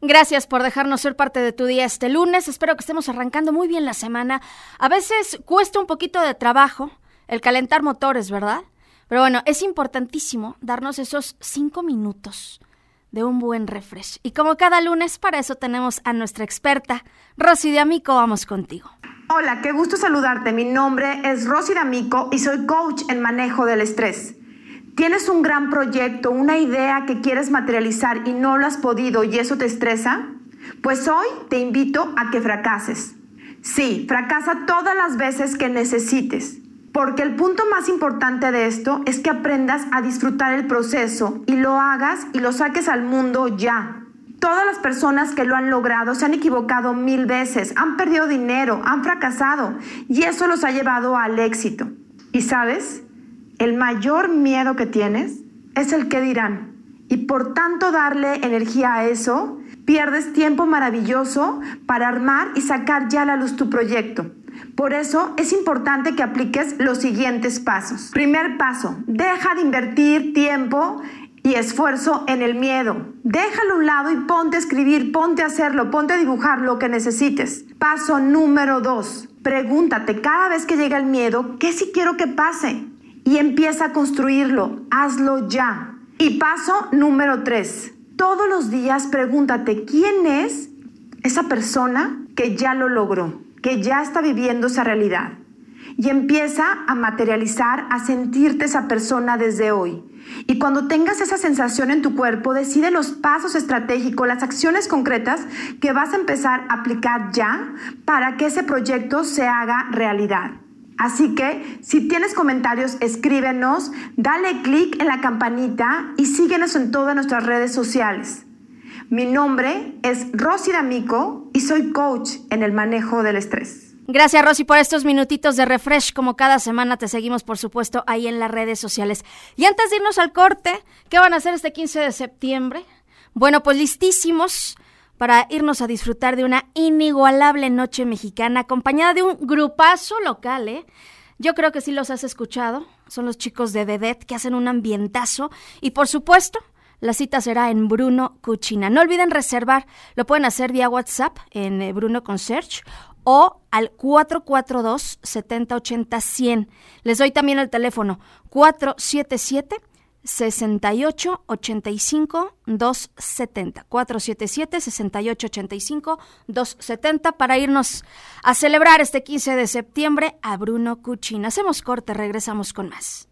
Gracias por dejarnos ser parte de tu día este lunes. Espero que estemos arrancando muy bien la semana. A veces cuesta un poquito de trabajo el calentar motores, ¿verdad? Pero bueno, es importantísimo darnos esos cinco minutos de un buen refresh. Y como cada lunes, para eso tenemos a nuestra experta, Rosy de Amico. Vamos contigo. Hola, qué gusto saludarte. Mi nombre es Rosy D'Amico y soy coach en manejo del estrés. ¿Tienes un gran proyecto, una idea que quieres materializar y no lo has podido y eso te estresa? Pues hoy te invito a que fracases. Sí, fracasa todas las veces que necesites. Porque el punto más importante de esto es que aprendas a disfrutar el proceso y lo hagas y lo saques al mundo ya. Todas las personas que lo han logrado se han equivocado mil veces, han perdido dinero, han fracasado y eso los ha llevado al éxito. Y sabes, el mayor miedo que tienes es el que dirán. Y por tanto darle energía a eso, pierdes tiempo maravilloso para armar y sacar ya a la luz tu proyecto. Por eso es importante que apliques los siguientes pasos. Primer paso, deja de invertir tiempo y esfuerzo en el miedo. Déjalo a un lado y ponte a escribir, ponte a hacerlo, ponte a dibujar lo que necesites. Paso número dos, pregúntate cada vez que llega el miedo, ¿qué si quiero que pase? Y empieza a construirlo, hazlo ya. Y paso número tres, todos los días pregúntate, ¿quién es esa persona que ya lo logró, que ya está viviendo esa realidad? Y empieza a materializar, a sentirte esa persona desde hoy. Y cuando tengas esa sensación en tu cuerpo, decide los pasos estratégicos, las acciones concretas que vas a empezar a aplicar ya para que ese proyecto se haga realidad. Así que si tienes comentarios, escríbenos, dale clic en la campanita y síguenos en todas nuestras redes sociales. Mi nombre es Rosy D'Amico y soy coach en el manejo del estrés. Gracias, Rosy, por estos minutitos de refresh. Como cada semana te seguimos, por supuesto, ahí en las redes sociales. Y antes de irnos al corte, ¿qué van a hacer este 15 de septiembre? Bueno, pues listísimos para irnos a disfrutar de una inigualable noche mexicana acompañada de un grupazo local, ¿eh? Yo creo que sí los has escuchado. Son los chicos de Dedet que hacen un ambientazo. Y por supuesto, la cita será en Bruno Cuchina. No olviden reservar. Lo pueden hacer vía WhatsApp en eh, Bruno Concierge o al 442 7080 100. Les doy también el teléfono 477 68 85 270 477 68 85 270 para irnos a celebrar este 15 de septiembre a Bruno Cuchina. Hacemos corte, regresamos con más.